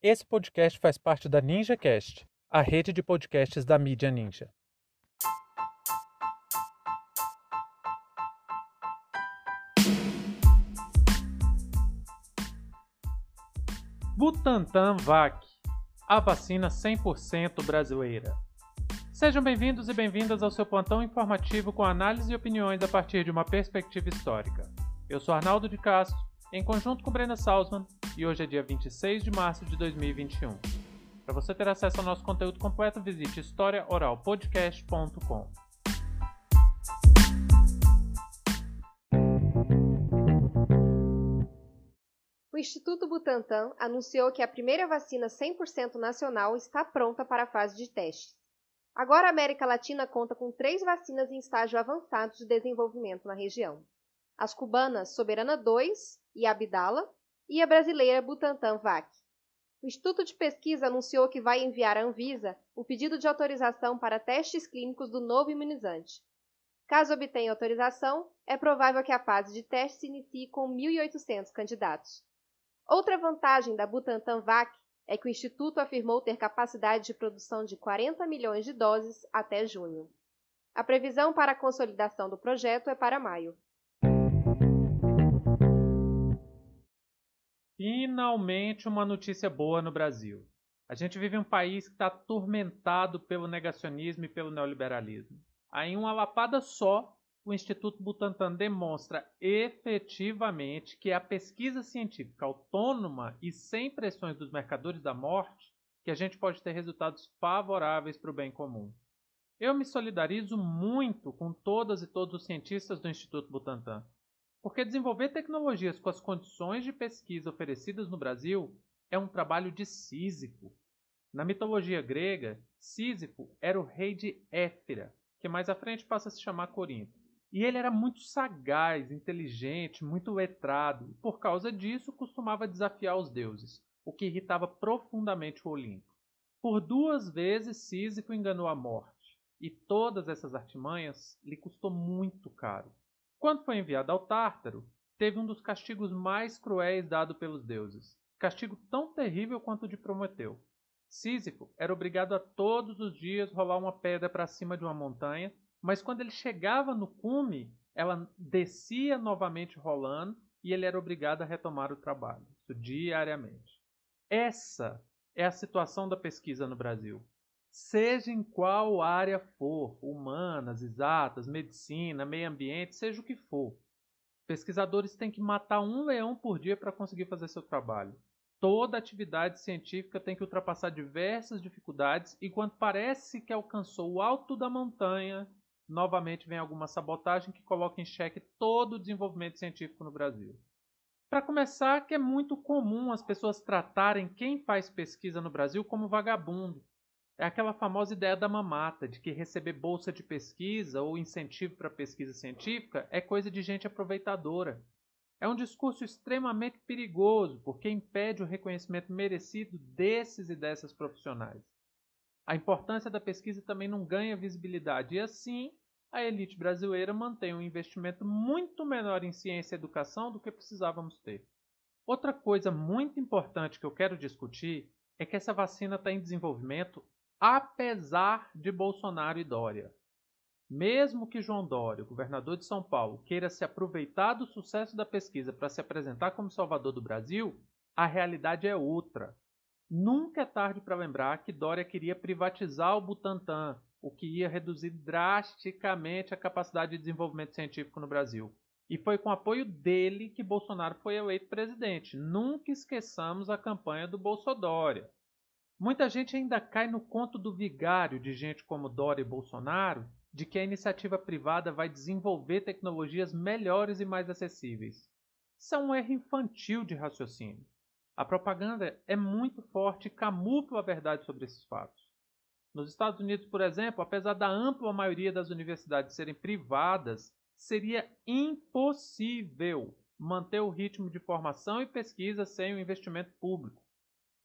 Esse podcast faz parte da NinjaCast, a rede de podcasts da mídia Ninja. Butantan VAC, a vacina 100% brasileira. Sejam bem-vindos e bem-vindas ao seu plantão informativo com análise e opiniões a partir de uma perspectiva histórica. Eu sou Arnaldo de Castro, em conjunto com Brenda Salzman, e hoje é dia 26 de março de 2021. Para você ter acesso ao nosso conteúdo completo, visite historiaoralpodcast.com. O Instituto Butantan anunciou que a primeira vacina 100% nacional está pronta para a fase de testes. Agora a América Latina conta com três vacinas em estágio avançado de desenvolvimento na região as cubanas Soberana 2 e Abdala, e a brasileira Butantan VAC. O Instituto de Pesquisa anunciou que vai enviar à Anvisa o pedido de autorização para testes clínicos do novo imunizante. Caso obtenha autorização, é provável que a fase de teste se inicie com 1.800 candidatos. Outra vantagem da Butantan VAC é que o Instituto afirmou ter capacidade de produção de 40 milhões de doses até junho. A previsão para a consolidação do projeto é para maio. Finalmente uma notícia boa no Brasil. A gente vive um país que está atormentado pelo negacionismo e pelo neoliberalismo. Aí, em uma lapada só, o Instituto Butantan demonstra efetivamente que a pesquisa científica autônoma e sem pressões dos mercadores da morte que a gente pode ter resultados favoráveis para o bem comum. Eu me solidarizo muito com todas e todos os cientistas do Instituto Butantan. Porque desenvolver tecnologias com as condições de pesquisa oferecidas no Brasil é um trabalho de Sísifo. Na mitologia grega, Sísifo era o rei de Éfira, que mais à frente passa a se chamar Corinto. E ele era muito sagaz, inteligente, muito letrado, e por causa disso costumava desafiar os deuses, o que irritava profundamente o Olimpo. Por duas vezes Sísifo enganou a morte, e todas essas artimanhas lhe custou muito caro. Quando foi enviado ao Tártaro, teve um dos castigos mais cruéis dado pelos deuses, castigo tão terrível quanto o de Prometeu. Sísifo era obrigado a todos os dias rolar uma pedra para cima de uma montanha, mas quando ele chegava no cume, ela descia novamente rolando e ele era obrigado a retomar o trabalho, isso diariamente. Essa é a situação da pesquisa no Brasil seja em qual área for, humanas, exatas, medicina, meio ambiente, seja o que for. Pesquisadores têm que matar um leão por dia para conseguir fazer seu trabalho. Toda atividade científica tem que ultrapassar diversas dificuldades e quando parece que alcançou o alto da montanha, novamente vem alguma sabotagem que coloca em xeque todo o desenvolvimento científico no Brasil. Para começar, que é muito comum as pessoas tratarem quem faz pesquisa no Brasil como vagabundo. É aquela famosa ideia da mamata, de que receber bolsa de pesquisa ou incentivo para pesquisa científica é coisa de gente aproveitadora. É um discurso extremamente perigoso, porque impede o reconhecimento merecido desses e dessas profissionais. A importância da pesquisa também não ganha visibilidade, e assim a elite brasileira mantém um investimento muito menor em ciência e educação do que precisávamos ter. Outra coisa muito importante que eu quero discutir é que essa vacina está em desenvolvimento apesar de Bolsonaro e Dória. Mesmo que João Dória, governador de São Paulo, queira se aproveitar do sucesso da pesquisa para se apresentar como salvador do Brasil, a realidade é outra. Nunca é tarde para lembrar que Dória queria privatizar o Butantan, o que ia reduzir drasticamente a capacidade de desenvolvimento científico no Brasil. E foi com apoio dele que Bolsonaro foi eleito presidente. Nunca esqueçamos a campanha do Bolsodória. Muita gente ainda cai no conto do vigário de gente como Dória e Bolsonaro de que a iniciativa privada vai desenvolver tecnologias melhores e mais acessíveis. Isso é um erro infantil de raciocínio. A propaganda é muito forte e camufla a verdade sobre esses fatos. Nos Estados Unidos, por exemplo, apesar da ampla maioria das universidades serem privadas, seria impossível manter o ritmo de formação e pesquisa sem o investimento público.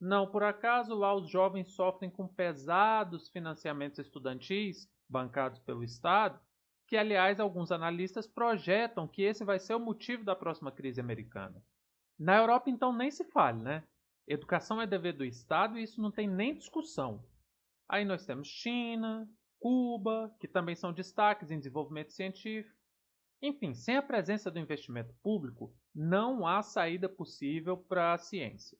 Não por acaso lá os jovens sofrem com pesados financiamentos estudantis bancados pelo Estado, que aliás alguns analistas projetam que esse vai ser o motivo da próxima crise americana. Na Europa então nem se fale, né? Educação é dever do Estado e isso não tem nem discussão. Aí nós temos China, Cuba, que também são destaques em desenvolvimento científico. Enfim, sem a presença do investimento público, não há saída possível para a ciência.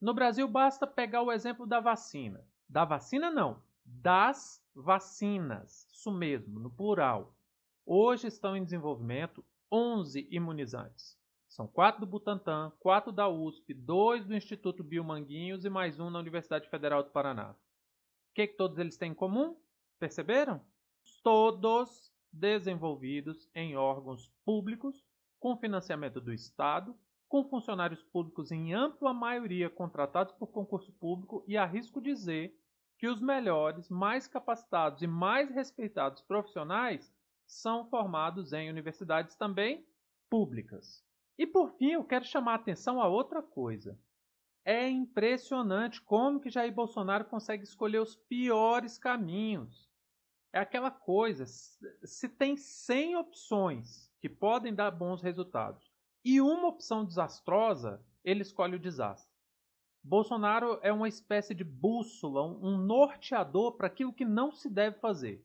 No Brasil, basta pegar o exemplo da vacina. Da vacina, não. Das vacinas. Isso mesmo, no plural. Hoje estão em desenvolvimento 11 imunizantes. São quatro do Butantan, quatro da USP, dois do Instituto Biomanguinhos e mais um na Universidade Federal do Paraná. O que, que todos eles têm em comum? Perceberam? Todos desenvolvidos em órgãos públicos, com financiamento do Estado, com funcionários públicos em ampla maioria contratados por concurso público e arrisco dizer que os melhores, mais capacitados e mais respeitados profissionais são formados em universidades também públicas. E por fim, eu quero chamar a atenção a outra coisa. É impressionante como que Jair Bolsonaro consegue escolher os piores caminhos. É aquela coisa, se tem 100 opções que podem dar bons resultados e uma opção desastrosa, ele escolhe o desastre. Bolsonaro é uma espécie de bússola, um norteador para aquilo que não se deve fazer.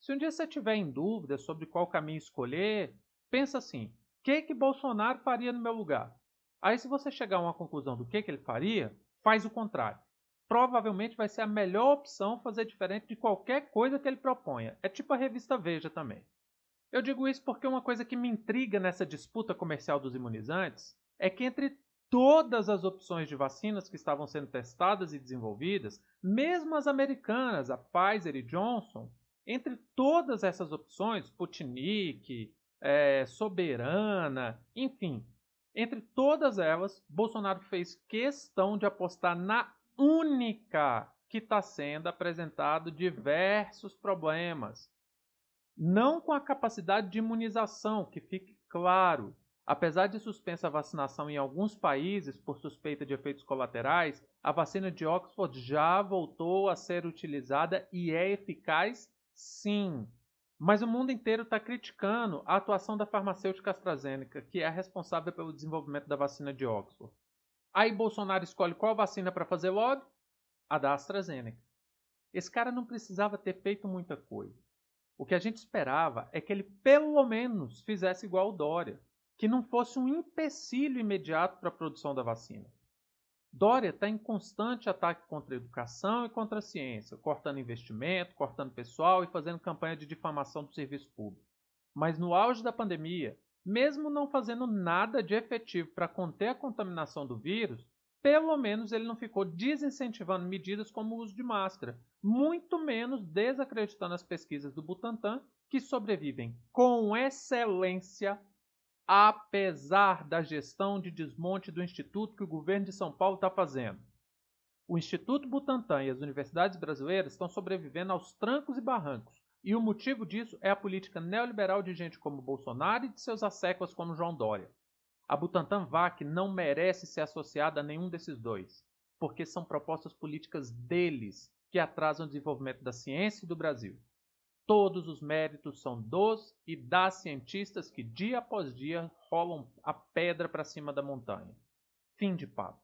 Se um dia você tiver em dúvida sobre qual caminho escolher, pensa assim: que que Bolsonaro faria no meu lugar? Aí se você chegar a uma conclusão do que que ele faria, faz o contrário. Provavelmente vai ser a melhor opção fazer diferente de qualquer coisa que ele proponha. É tipo a revista Veja também. Eu digo isso porque uma coisa que me intriga nessa disputa comercial dos imunizantes é que entre todas as opções de vacinas que estavam sendo testadas e desenvolvidas, mesmo as americanas, a Pfizer e Johnson, entre todas essas opções, Sputnik, é, soberana, enfim. Entre todas elas, Bolsonaro fez questão de apostar na única que está sendo apresentado diversos problemas. Não com a capacidade de imunização, que fique claro. Apesar de suspensa a vacinação em alguns países por suspeita de efeitos colaterais, a vacina de Oxford já voltou a ser utilizada e é eficaz sim. Mas o mundo inteiro está criticando a atuação da farmacêutica AstraZeneca, que é a responsável pelo desenvolvimento da vacina de Oxford. Aí Bolsonaro escolhe qual vacina para fazer lobby? A da AstraZeneca. Esse cara não precisava ter feito muita coisa. O que a gente esperava é que ele pelo menos fizesse igual o Dória, que não fosse um empecilho imediato para a produção da vacina. Dória está em constante ataque contra a educação e contra a ciência, cortando investimento, cortando pessoal e fazendo campanha de difamação do serviço público. Mas no auge da pandemia, mesmo não fazendo nada de efetivo para conter a contaminação do vírus, pelo menos ele não ficou desincentivando medidas como o uso de máscara, muito menos desacreditando as pesquisas do Butantan, que sobrevivem com excelência apesar da gestão de desmonte do Instituto que o governo de São Paulo está fazendo. O Instituto Butantan e as universidades brasileiras estão sobrevivendo aos trancos e barrancos, e o motivo disso é a política neoliberal de gente como Bolsonaro e de seus asseclas como João Dória. A Butantan VAC não merece ser associada a nenhum desses dois, porque são propostas políticas deles que atrasam o desenvolvimento da ciência e do Brasil. Todos os méritos são dos e das cientistas que dia após dia rolam a pedra para cima da montanha. Fim de papo.